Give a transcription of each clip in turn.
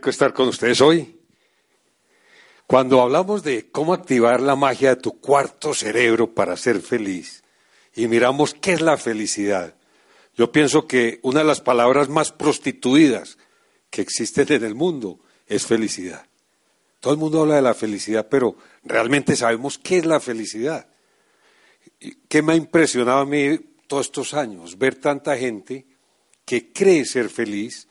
Rico estar con ustedes hoy. Cuando hablamos de cómo activar la magia de tu cuarto cerebro para ser feliz y miramos qué es la felicidad, yo pienso que una de las palabras más prostituidas que existen en el mundo es felicidad. Todo el mundo habla de la felicidad, pero realmente sabemos qué es la felicidad. ¿Qué me ha impresionado a mí todos estos años? Ver tanta gente que cree ser feliz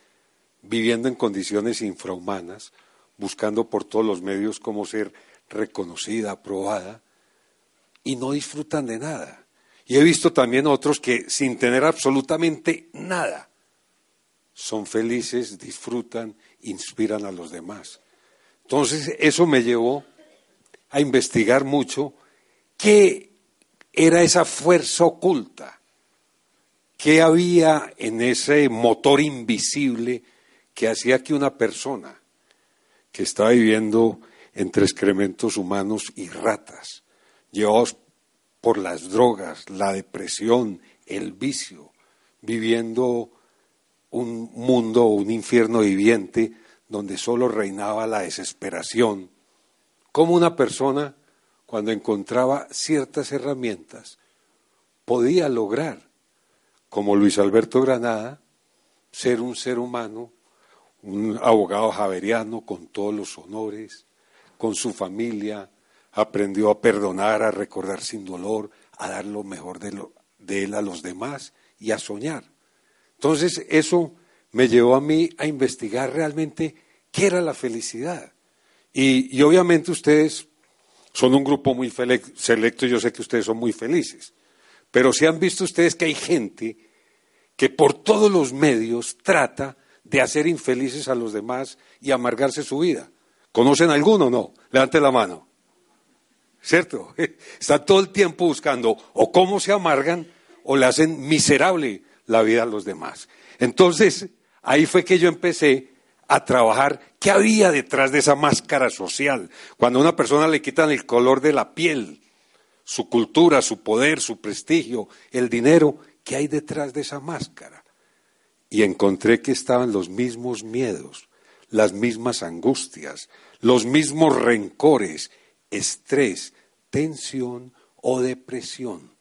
viviendo en condiciones infrahumanas, buscando por todos los medios cómo ser reconocida, aprobada, y no disfrutan de nada. Y he visto también otros que sin tener absolutamente nada, son felices, disfrutan, inspiran a los demás. Entonces, eso me llevó a investigar mucho qué era esa fuerza oculta, qué había en ese motor invisible que hacía que una persona que estaba viviendo entre excrementos humanos y ratas, llevados por las drogas, la depresión, el vicio, viviendo un mundo un infierno viviente donde solo reinaba la desesperación, como una persona, cuando encontraba ciertas herramientas, podía lograr, como Luis Alberto Granada, ser un ser humano un abogado javeriano con todos los honores, con su familia, aprendió a perdonar, a recordar sin dolor, a dar lo mejor de, de él a los demás y a soñar. Entonces eso me llevó a mí a investigar realmente qué era la felicidad. Y obviamente ustedes son un grupo muy selecto y yo sé que ustedes son muy felices. Pero si han visto ustedes que hay gente que por todos los medios trata de hacer infelices a los demás y amargarse su vida. ¿Conocen alguno no? Levante la mano. ¿Cierto? Están todo el tiempo buscando o cómo se amargan o le hacen miserable la vida a los demás. Entonces, ahí fue que yo empecé a trabajar qué había detrás de esa máscara social. Cuando a una persona le quitan el color de la piel, su cultura, su poder, su prestigio, el dinero, ¿qué hay detrás de esa máscara? Y encontré que estaban los mismos miedos, las mismas angustias, los mismos rencores, estrés, tensión o depresión.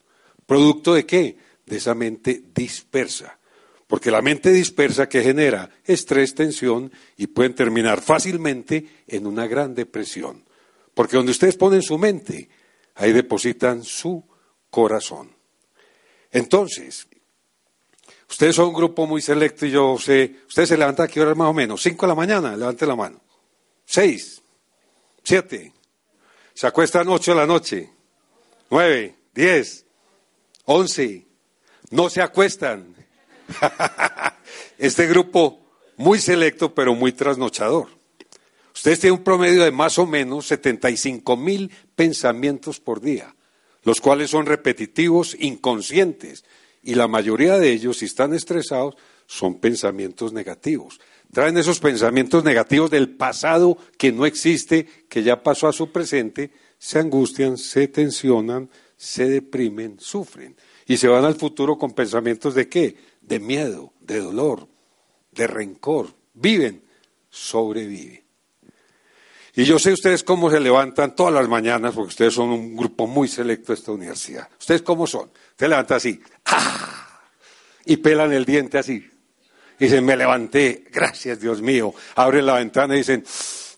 ¿Producto de qué? De esa mente dispersa. Porque la mente dispersa que genera estrés, tensión y pueden terminar fácilmente en una gran depresión. Porque donde ustedes ponen su mente, ahí depositan su corazón. Entonces, Ustedes son un grupo muy selecto y yo sé, ustedes se levantan a qué hora más o menos, cinco de la mañana, levante la mano. Seis, siete, se acuestan ocho de la noche, nueve, diez, once, no se acuestan. este grupo muy selecto pero muy trasnochador. Ustedes tienen un promedio de más o menos 75 mil pensamientos por día, los cuales son repetitivos, inconscientes, y la mayoría de ellos, si están estresados, son pensamientos negativos. Traen esos pensamientos negativos del pasado que no existe, que ya pasó a su presente, se angustian, se tensionan, se deprimen, sufren. Y se van al futuro con pensamientos de qué? De miedo, de dolor, de rencor. Viven, sobreviven. Y yo sé ustedes cómo se levantan todas las mañanas, porque ustedes son un grupo muy selecto de esta universidad. ¿Ustedes cómo son? Se levanta así, ¡ah! y pelan el diente así. Dicen, me levanté, gracias Dios mío. Abren la ventana y dicen,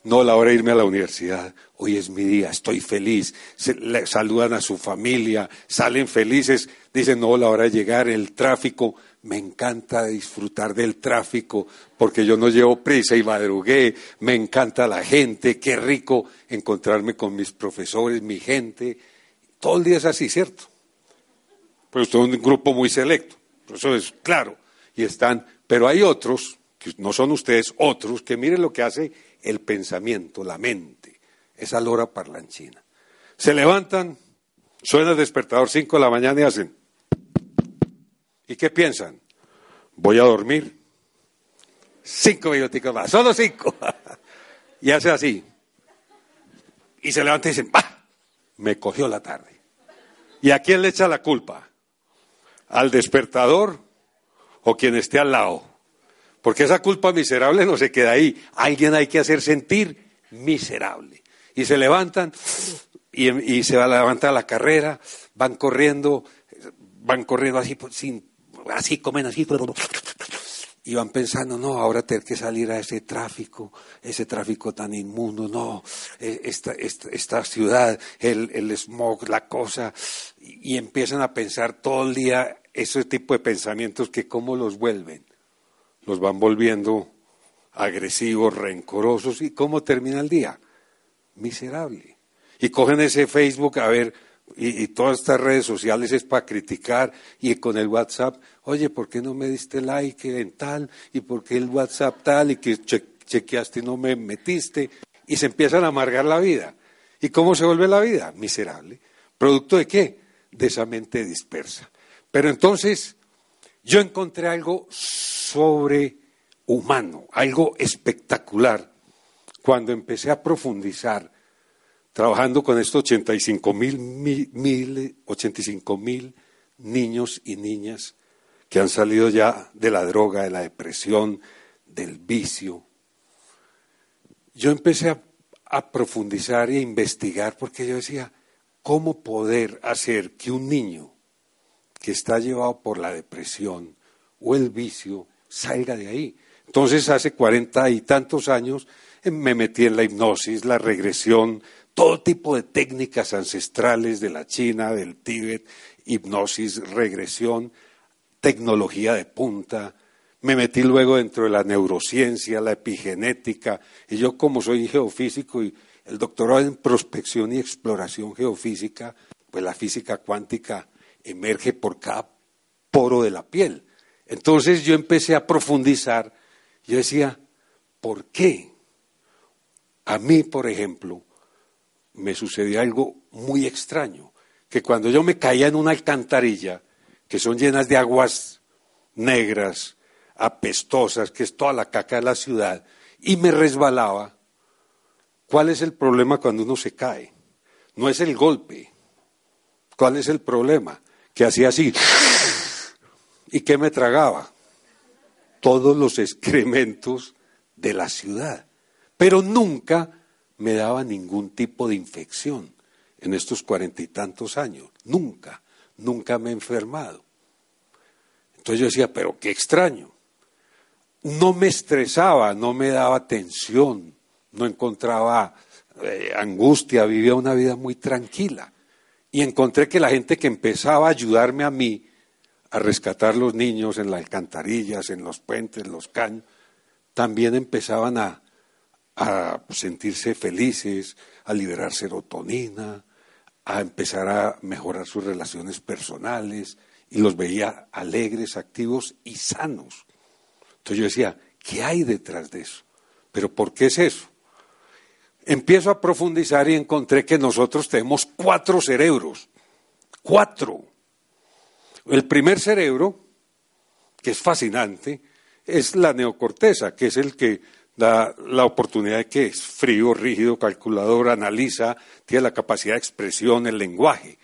no, la hora de irme a la universidad. Hoy es mi día, estoy feliz. le saludan a su familia, salen felices. Dicen, no, la hora de llegar, el tráfico. Me encanta disfrutar del tráfico porque yo no llevo prisa y madrugué. Me encanta la gente, qué rico encontrarme con mis profesores, mi gente. Todo el día es así, ¿cierto? Pues es un grupo muy selecto, eso es claro, y están, pero hay otros, que no son ustedes, otros, que miren lo que hace el pensamiento, la mente, esa lora parlanchina. Se levantan, suena el despertador 5 de la mañana y hacen, ¿y qué piensan? Voy a dormir cinco minutos más, solo cinco. y hace así. Y se levanta y dicen, ¡bah! Me cogió la tarde. ¿Y a quién le echa la culpa? al despertador o quien esté al lado. Porque esa culpa miserable no se queda ahí. Alguien hay que hacer sentir miserable. Y se levantan y, se va a levantar la carrera, van corriendo, van corriendo así, sin, así comen así, y van pensando, no, ahora tener que salir a ese tráfico, ese tráfico tan inmundo, no, e, esta, esta, ciudad, el, el, smog, la cosa, y, empiezan a pensar todo el día ese tipo de pensamientos que cómo los vuelven, los van volviendo agresivos, rencorosos, y cómo termina el día, miserable. Y cogen ese Facebook a ver, y, todas estas redes sociales es para criticar, y con el WhatsApp, oye, ¿por qué no me diste like en tal? ¿Y por qué el WhatsApp tal? ¿Y que chequeaste y no me metiste? Y se empiezan a amargar la vida. ¿Y cómo se vuelve la vida? Miserable. ¿Producto de qué? De esa mente dispersa. Pero entonces, yo encontré algo sobrehumano, algo espectacular, cuando empecé a profundizar trabajando con estos 85 mil, mil, 85 mil niños y niñas que han salido ya de la droga, de la depresión, del vicio. Yo empecé a, a profundizar e investigar porque yo decía, ¿cómo poder hacer que un niño que está llevado por la depresión o el vicio salga de ahí? Entonces, hace cuarenta y tantos años me metí en la hipnosis, la regresión, todo tipo de técnicas ancestrales de la China, del Tíbet, hipnosis, regresión, tecnología de punta. Me metí luego dentro de la neurociencia, la epigenética, y yo como soy geofísico y el doctorado en prospección y exploración geofísica, pues la física cuántica emerge por cada poro de la piel. Entonces yo empecé a profundizar, yo decía, ¿por qué? A mí, por ejemplo, me sucedió algo muy extraño, que cuando yo me caía en una alcantarilla, que son llenas de aguas negras, apestosas, que es toda la caca de la ciudad, y me resbalaba, ¿cuál es el problema cuando uno se cae? No es el golpe. ¿Cuál es el problema? Que hacía así. ¿Y qué me tragaba? Todos los excrementos de la ciudad. Pero nunca me daba ningún tipo de infección en estos cuarenta y tantos años. Nunca, nunca me he enfermado. Entonces yo decía, pero qué extraño. No me estresaba, no me daba tensión, no encontraba eh, angustia, vivía una vida muy tranquila. Y encontré que la gente que empezaba a ayudarme a mí a rescatar los niños en las alcantarillas, en los puentes, los caños, también empezaban a, a sentirse felices, a liberar serotonina, a empezar a mejorar sus relaciones personales y los veía alegres, activos y sanos. Entonces yo decía, ¿qué hay detrás de eso? ¿Pero por qué es eso? Empiezo a profundizar y encontré que nosotros tenemos cuatro cerebros, cuatro. El primer cerebro, que es fascinante, es la neocorteza, que es el que da la oportunidad de que es frío, rígido, calculador, analiza, tiene la capacidad de expresión, el lenguaje.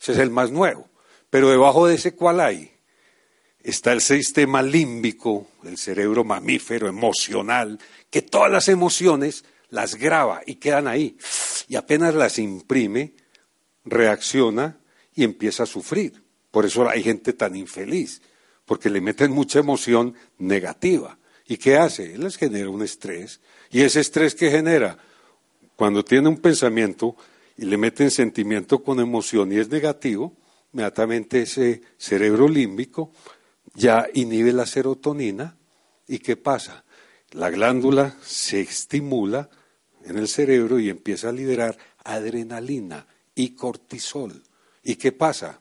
Ese es el más nuevo. Pero debajo de ese cual hay está el sistema límbico, el cerebro mamífero emocional, que todas las emociones las graba y quedan ahí. Y apenas las imprime, reacciona y empieza a sufrir. Por eso hay gente tan infeliz, porque le meten mucha emoción negativa. ¿Y qué hace? Les genera un estrés. ¿Y ese estrés que genera? Cuando tiene un pensamiento y le meten sentimiento con emoción y es negativo, inmediatamente ese cerebro límbico ya inhibe la serotonina. ¿Y qué pasa? La glándula se estimula en el cerebro y empieza a liberar adrenalina y cortisol. ¿Y qué pasa?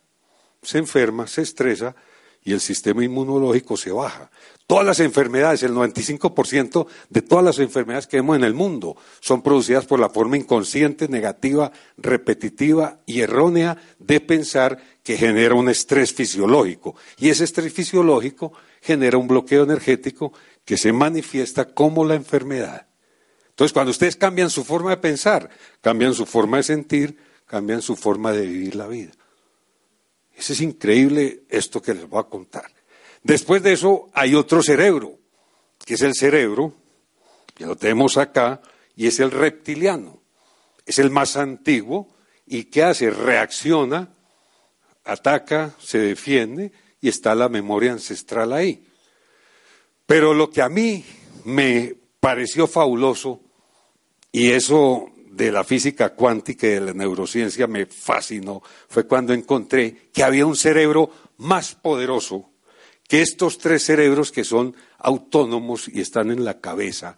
Se enferma, se estresa y el sistema inmunológico se baja. Todas las enfermedades, el 95% de todas las enfermedades que vemos en el mundo son producidas por la forma inconsciente, negativa, repetitiva y errónea de pensar que genera un estrés fisiológico. Y ese estrés fisiológico genera un bloqueo energético que se manifiesta como la enfermedad. Entonces, cuando ustedes cambian su forma de pensar, cambian su forma de sentir, cambian su forma de vivir la vida. Eso es increíble esto que les voy a contar. Después de eso hay otro cerebro, que es el cerebro, que lo tenemos acá, y es el reptiliano. Es el más antiguo y ¿qué hace? Reacciona, ataca, se defiende y está la memoria ancestral ahí. Pero lo que a mí me pareció fabuloso, y eso de la física cuántica y de la neurociencia me fascinó, fue cuando encontré que había un cerebro más poderoso que estos tres cerebros que son autónomos y están en la cabeza.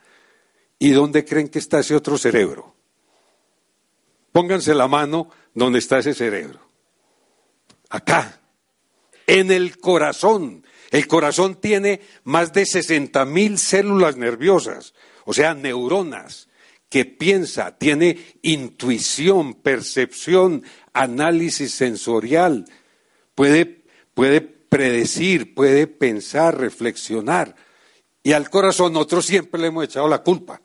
¿Y dónde creen que está ese otro cerebro? Pónganse la mano donde está ese cerebro. Acá, en el corazón. El corazón tiene más de 60 mil células nerviosas, o sea, neuronas, que piensa, tiene intuición, percepción, análisis sensorial, puede, puede predecir, puede pensar, reflexionar. Y al corazón nosotros siempre le hemos echado la culpa.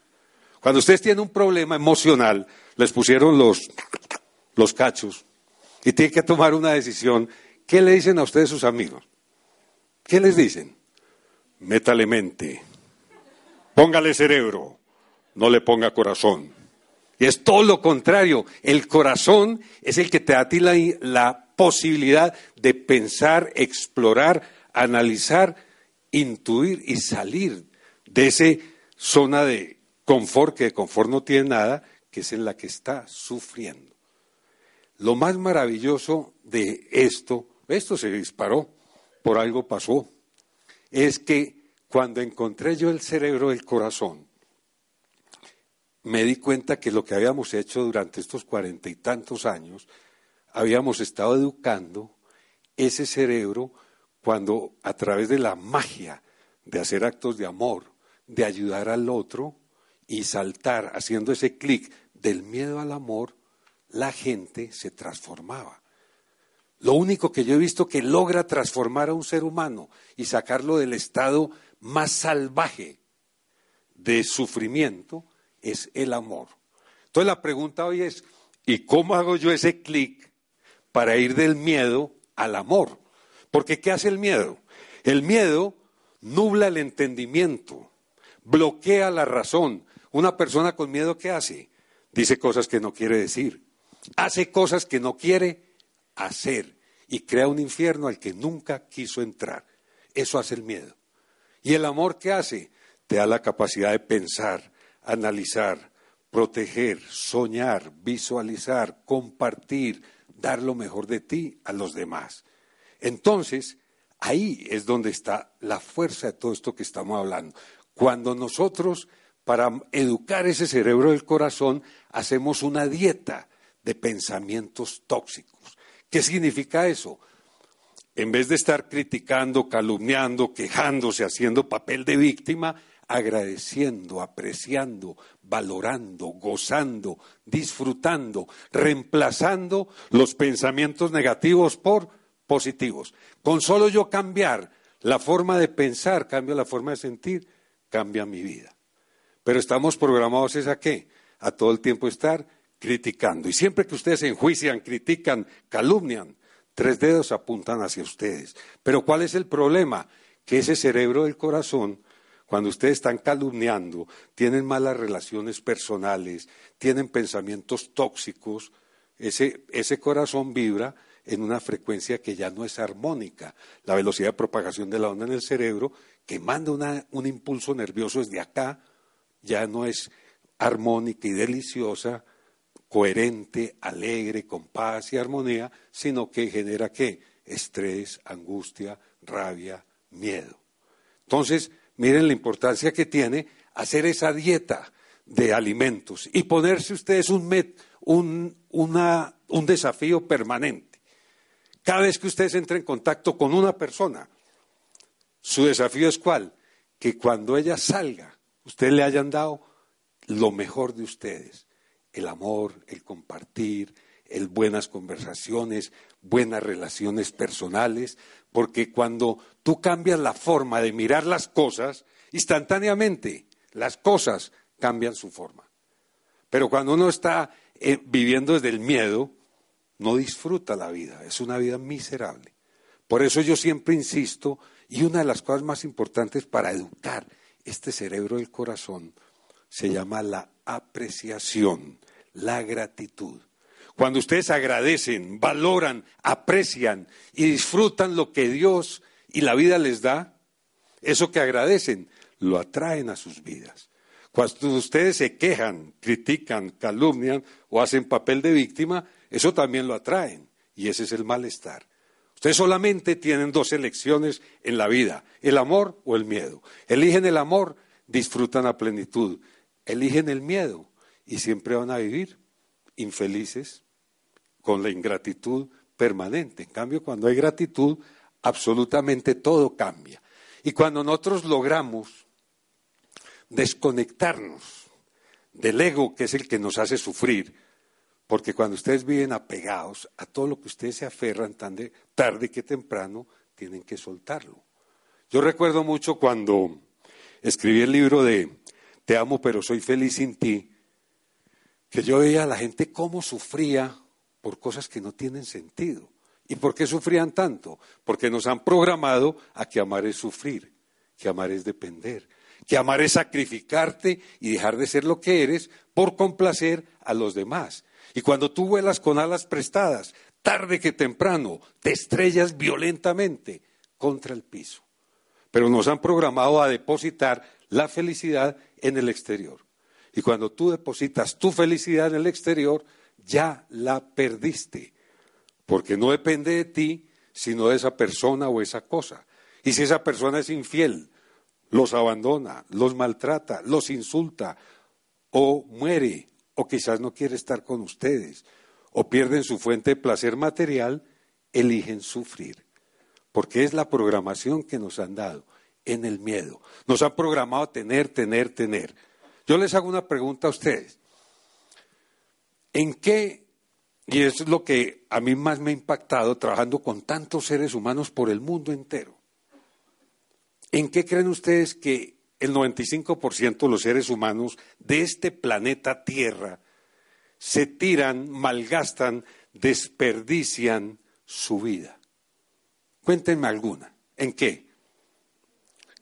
Cuando ustedes tienen un problema emocional, les pusieron los, los cachos y tienen que tomar una decisión. ¿Qué le dicen a ustedes sus amigos? ¿Qué les dicen? Métale mente, póngale cerebro, no le ponga corazón. Y es todo lo contrario. El corazón es el que te da a ti la, posibilidad de pensar, explorar, analizar, intuir y salir de esa zona de confort, que de confort no tiene nada, que es en la que está sufriendo. Lo más maravilloso de esto, esto se disparó, por algo pasó, es que cuando encontré yo el cerebro del corazón, me di cuenta que lo que habíamos hecho durante estos cuarenta y tantos años, habíamos estado educando ese cerebro cuando a través de la magia de hacer actos de amor, de ayudar al otro y saltar haciendo ese clic del miedo al amor, la gente se transformaba. Lo único que yo he visto que logra transformar a un ser humano y sacarlo del estado más salvaje de sufrimiento es el amor. Entonces la pregunta hoy es, ¿y cómo hago yo ese clic para ir del miedo al amor? Porque ¿qué hace el miedo? El miedo nubla el entendimiento, bloquea la razón. Una persona con miedo, ¿qué hace? Dice cosas que no quiere decir, hace cosas que no quiere hacer y crea un infierno al que nunca quiso entrar. Eso hace el miedo. ¿Y el amor qué hace? Te da la capacidad de pensar, analizar, proteger, soñar, visualizar, compartir, dar lo mejor de ti a los demás. Entonces, ahí es donde está la fuerza de todo esto que estamos hablando. Cuando nosotros, para educar ese cerebro del corazón, hacemos una dieta de pensamientos tóxicos. ¿Qué significa eso? En vez de estar criticando, calumniando, quejándose, haciendo papel de víctima, agradeciendo, apreciando, valorando, gozando, disfrutando, reemplazando los pensamientos negativos por positivos. Con solo yo cambiar la forma de pensar, cambio la forma de sentir, cambia mi vida. Pero estamos programados es a qué? A todo el tiempo estar criticando. Y siempre que ustedes enjuician, critican, calumnian, tres dedos apuntan hacia ustedes. Pero ¿cuál es el problema? Que ese cerebro del corazón, cuando ustedes están calumniando, tienen malas relaciones personales, tienen pensamientos tóxicos, ese, ese corazón vibra en una frecuencia que ya no es armónica. La velocidad de propagación de la onda en el cerebro, que manda un impulso nervioso desde acá, ya no es armónica y deliciosa, coherente, alegre, con paz y armonía, sino que genera qué? Estrés, angustia, rabia, miedo. Entonces, miren la importancia que tiene hacer esa dieta de alimentos y ponerse ustedes un, un desafío permanente. Cada vez que ustedes entren en contacto con una persona, su desafío es cuál? Que cuando ella salga, ustedes le hayan dado lo mejor de ustedes el amor, el compartir, el buenas conversaciones, buenas relaciones personales, porque cuando tú cambias la forma de mirar las cosas, instantáneamente las cosas cambian su forma. Pero cuando uno está eh, viviendo desde el miedo, no disfruta la vida, es una vida miserable. Por eso yo siempre insisto, y una de las cosas más importantes para educar Este cerebro del corazón se llama la apreciación, la gratitud. Cuando ustedes agradecen, valoran, aprecian y disfrutan lo que Dios y la vida les da, eso que agradecen lo atraen a sus vidas. Cuando ustedes se quejan, critican, calumnian o hacen papel de víctima, eso también lo atraen y ese es el malestar. Ustedes solamente tienen dos elecciones en la vida, el amor o el miedo. Eligen el amor, disfrutan a plenitud. Eligen el miedo y siempre van a vivir infelices, con la ingratitud permanente. En cambio, cuando hay gratitud, absolutamente todo cambia. Y cuando nosotros logramos desconectarnos del ego, que es el que nos hace sufrir, porque cuando ustedes viven apegados a todo lo que ustedes se aferran tan de, tarde que temprano, tienen que soltarlo. Yo recuerdo mucho cuando escribí el libro de Te amo pero soy feliz sin ti, que yo veía a la gente cómo sufría por cosas que no tienen sentido. ¿Y por qué sufrían tanto? Porque nos han programado a que amar es sufrir, que amar es depender, que amar es sacrificarte y dejar de ser lo que eres por complacer a los demás. Y cuando tú vuelas con alas prestadas, tarde que temprano, te estrellas violentamente contra el piso. Pero nos han programado a depositar la felicidad en el exterior. Y cuando tú depositas tu felicidad en el exterior, ya la perdiste, porque no depende de ti, sino de esa persona o esa cosa. Y si esa persona es infiel, los abandona, los maltrata, los insulta, o muere, o quizás no quiere estar con ustedes, o pierden su fuente de placer material, eligen sufrir, porque es la programación que nos han dado en el miedo. Nos han programado tener, tener, tener. Yo les hago una pregunta a ustedes. ¿En qué, y es lo que a mí más me ha impactado trabajando con tantos seres humanos por el mundo entero, ¿en qué creen ustedes que el 95% de los seres humanos de este planeta Tierra se tiran, malgastan, desperdician su vida? Cuéntenme alguna. ¿En qué?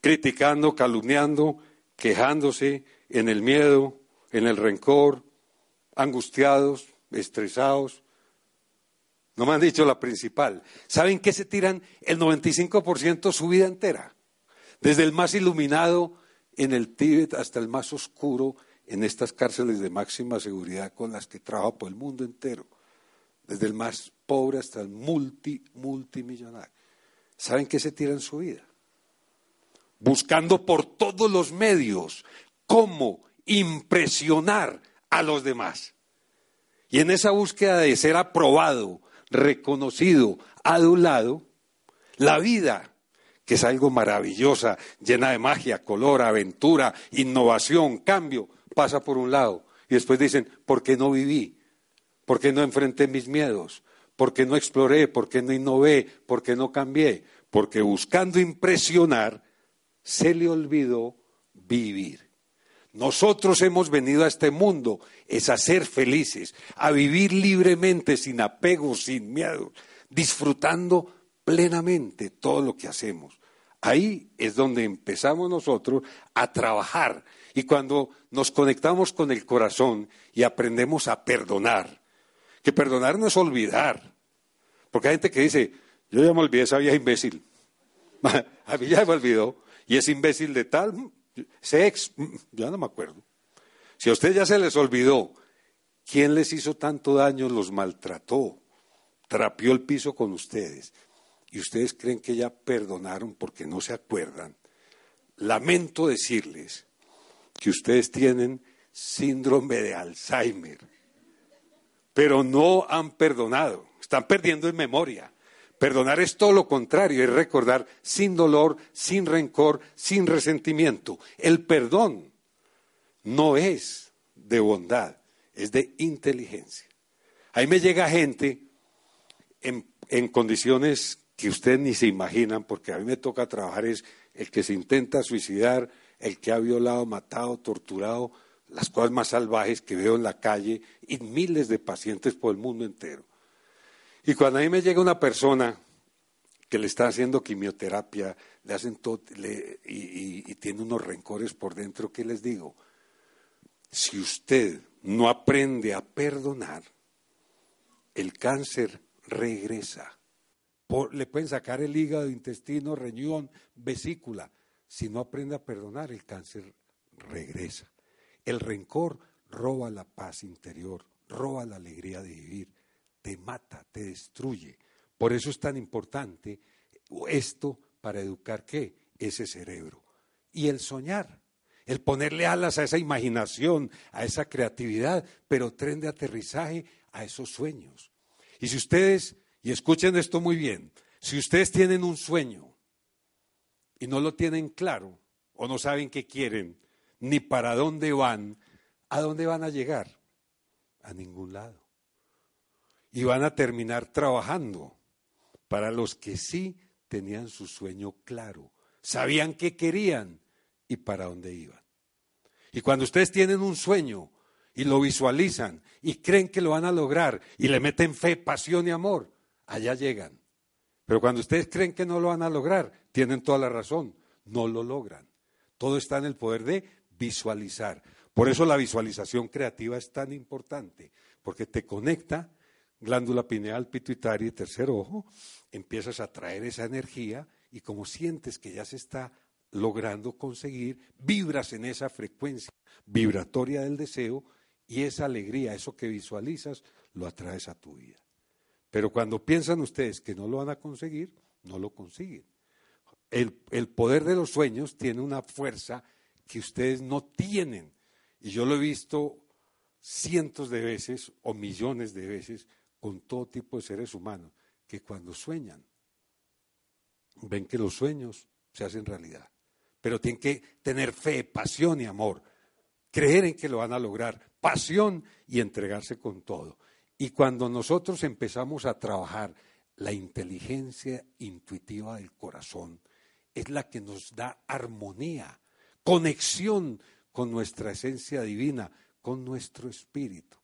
Criticando, calumniando, quejándose, en el miedo, en el rencor, angustiados, estresados. No me han dicho la principal. ¿Saben qué se tiran el 95% su vida entera? Desde el más iluminado en el Tíbet hasta el más oscuro en estas cárceles de máxima seguridad con las que trabajo por el mundo entero. Desde el más pobre hasta el multi, multimillonario. ¿Saben qué se tiran su vida? Buscando por todos los medios cómo impresionar a los demás. Y en esa búsqueda de ser aprobado, reconocido, adulado, la vida, que es algo maravillosa, llena de magia, color, aventura, innovación, cambio, pasa por un lado. Y después dicen, ¿por qué no viví? ¿Por qué no enfrenté mis miedos? ¿Por qué no exploré? ¿Por qué no innové? ¿Por qué no cambié? Porque buscando impresionar, se le olvidó vivir. Nosotros hemos venido a este mundo es a ser felices, a vivir libremente, sin apegos, sin miedo, disfrutando plenamente todo lo que hacemos. Ahí es donde empezamos nosotros a trabajar y cuando nos conectamos con el corazón y aprendemos a perdonar, que perdonar no es olvidar, porque hay gente que dice, yo ya me olvidé esa vieja imbécil, a mí ya me olvidó, y es imbécil de tal, Sex, ya no me acuerdo. Si a usted ya se les olvidó, ¿quién les hizo tanto daño? Los maltrató, trapió el piso con ustedes. Y ustedes creen que ya perdonaron porque no se acuerdan. Lamento decirles que ustedes tienen síndrome de Alzheimer, pero no han perdonado, están perdiendo en memoria. Perdonar es todo lo contrario, es recordar sin dolor, sin rencor, sin resentimiento. El perdón no es de bondad, es de inteligencia. Ahí me llega gente en, en condiciones que ustedes ni se imaginan, porque a mí me toca trabajar es el que se intenta suicidar, el que ha violado, matado, torturado, las cosas más salvajes que veo en la calle y miles de pacientes por el mundo entero. Y cuando a mí me llega una persona que le está haciendo quimioterapia, le hacen todo y, tiene unos rencores por dentro, ¿qué les digo? Si usted no aprende a perdonar, el cáncer regresa. le pueden sacar el hígado, intestino, riñón, vesícula. Si no aprende a perdonar, el cáncer regresa. El rencor roba la paz interior, roba la alegría de vivir, te mata, te destruye. Por eso es tan importante esto para educar qué? Ese cerebro. Y el soñar, el ponerle alas a esa imaginación, a esa creatividad, pero tren de aterrizaje a esos sueños. Y si ustedes, y escuchen esto muy bien, si ustedes tienen un sueño y no lo tienen claro, o no saben qué quieren, ni para dónde van, ¿a dónde van a llegar? A ningún lado. Y van a terminar trabajando para los que sí tenían su sueño claro, sabían qué querían y para dónde iban. Y cuando ustedes tienen un sueño y lo visualizan y creen que lo van a lograr y le meten fe, pasión y amor, allá llegan. Pero cuando ustedes creen que no lo van a lograr, tienen toda la razón, no lo logran. Todo está en el poder de visualizar. Por eso la visualización creativa es tan importante, porque te conecta glándula pineal, pituitaria y tercer ojo, empiezas a traer esa energía y como sientes que ya se está logrando conseguir, vibras en esa frecuencia vibratoria del deseo y esa alegría, eso que visualizas, lo atraes a tu vida. Pero cuando piensan ustedes que no lo van a conseguir, no lo consiguen. El, el poder de los sueños tiene una fuerza que ustedes no tienen. Y yo lo he visto cientos de veces o millones de veces con todo tipo de seres humanos, que cuando sueñan, ven que los sueños se hacen realidad. Pero tienen que tener fe, pasión y amor, creer en que lo van a lograr, pasión y entregarse con todo. Y cuando nosotros empezamos a trabajar la inteligencia intuitiva del corazón, es la que nos da armonía, conexión con nuestra esencia divina, con nuestro espíritu.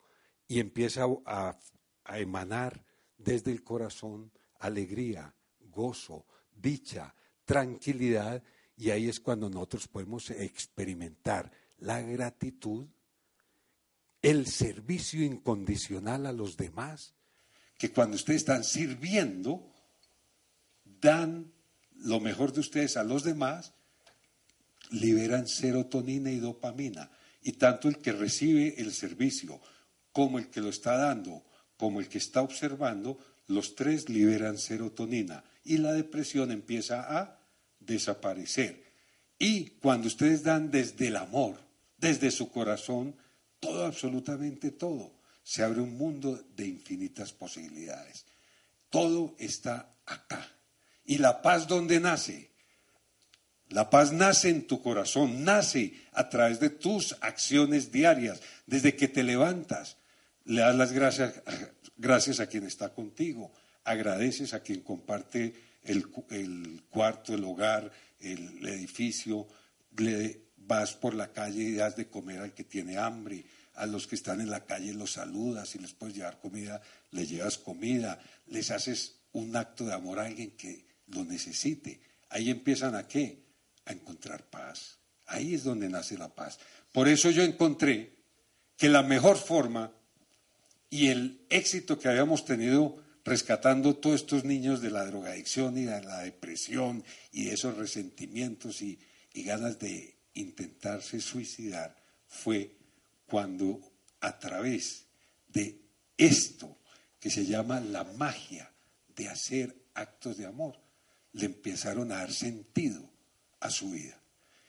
Y empieza a, a emanar desde el corazón alegría, gozo, dicha, tranquilidad, y ahí es cuando nosotros podemos experimentar la gratitud, el servicio incondicional a los demás, que cuando ustedes están sirviendo, dan lo mejor de ustedes a los demás, liberan serotonina y dopamina. Y tanto el que recibe el servicio como el que lo está dando como el que está observando, los tres liberan serotonina y la depresión empieza a desaparecer. Y cuando ustedes dan desde el amor, desde su corazón, todo, absolutamente todo, se abre un mundo de infinitas posibilidades. Todo está acá. ¿Y la paz dónde nace? La paz nace en tu corazón, nace a través de tus acciones diarias, desde que te levantas, le das las gracias, gracias a quien está contigo, agradeces a quien comparte el, cuarto, el hogar, el, edificio, le vas por la calle y das de comer al que tiene hambre, a los que están en la calle los saludas, y les puedes llevar comida, le llevas comida, les haces un acto de amor a alguien que lo necesite. Ahí empiezan a qué? A encontrar paz. Ahí es donde nace la paz. Por eso yo encontré que la mejor forma y el éxito que habíamos tenido rescatando todos estos niños de la drogadicción y de la depresión y de esos resentimientos y, y ganas de intentarse suicidar fue cuando a través de esto que se llama la magia de hacer actos de amor, le empezaron a dar sentido a su vida.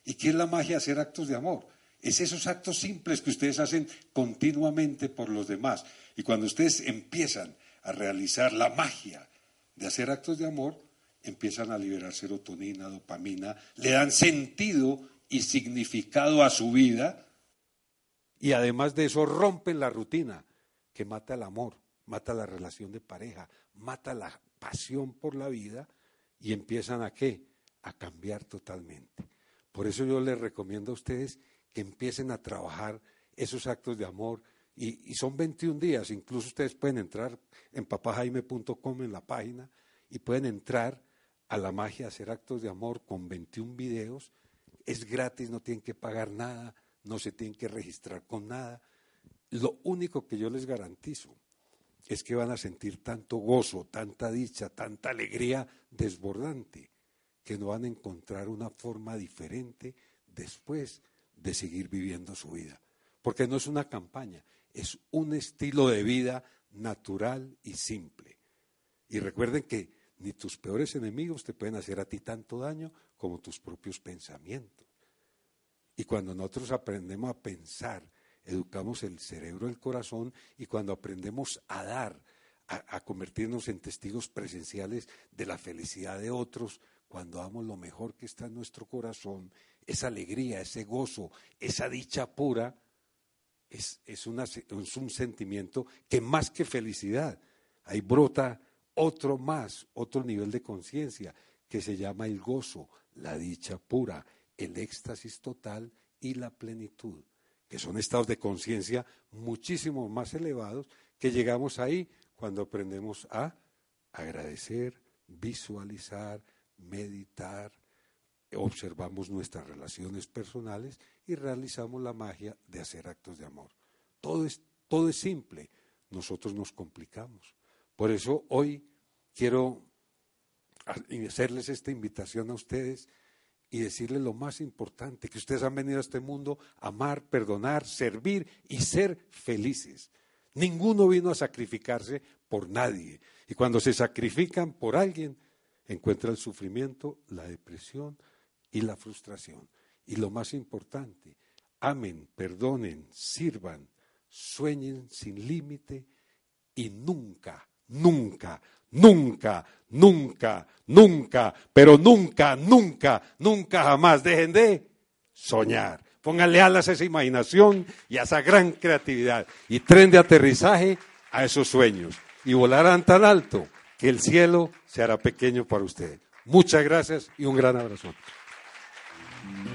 ¿Y qué es la magia de hacer actos de amor? Es esos actos simples que ustedes hacen continuamente por los demás. Y cuando ustedes empiezan a realizar la magia de hacer actos de amor, empiezan a liberar serotonina, dopamina, le dan sentido y significado a su vida. Y además de eso rompen la rutina que mata el amor, mata la relación de pareja, mata la pasión por la vida y empiezan a qué? A cambiar totalmente. Por eso yo les recomiendo a ustedes que empiecen a trabajar esos actos de amor. Y, son 21 días, incluso ustedes pueden entrar en papajaime.com en la página y pueden entrar a la magia, hacer actos de amor con 21 videos. Es gratis, no tienen que pagar nada, no se tienen que registrar con nada. Lo único que yo les garantizo es que van a sentir tanto gozo, tanta dicha, tanta alegría desbordante, que no van a encontrar una forma diferente después de seguir viviendo su vida. Porque no es una campaña, es un estilo de vida natural y simple. Y recuerden que ni tus peores enemigos te pueden hacer a ti tanto daño como tus propios pensamientos. Y cuando nosotros aprendemos a pensar, educamos el cerebro, el corazón, y cuando aprendemos a dar, a, convertirnos en testigos presenciales de la felicidad de otros, cuando damos lo mejor que está en nuestro corazón, esa alegría, ese gozo, esa dicha pura, es, es, un sentimiento que más que felicidad, ahí brota otro más, otro nivel de conciencia, que se llama el gozo, la dicha pura, el éxtasis total y la plenitud, que son estados de conciencia muchísimo más elevados que llegamos ahí cuando aprendemos a agradecer, visualizar, meditar, observamos nuestras relaciones personales y realizamos la magia de hacer actos de amor. Todo es, todo es simple, nosotros nos complicamos. Por eso hoy quiero hacerles esta invitación a ustedes y decirles lo más importante, que ustedes han venido a este mundo a amar, perdonar, servir y ser felices. Ninguno vino a sacrificarse por nadie. Y cuando se sacrifican por alguien, encuentra el sufrimiento, la depresión y la frustración. Y lo más importante, amen, perdonen, sirvan, sueñen sin límite y nunca, nunca, nunca, nunca, nunca, pero nunca, nunca, nunca jamás dejen de soñar. Pónganle alas a esa imaginación y a esa gran creatividad y tren de aterrizaje a esos sueños y volarán tan alto que el cielo se hará pequeño para usted. Muchas gracias y un gran abrazo. Mm-hmm.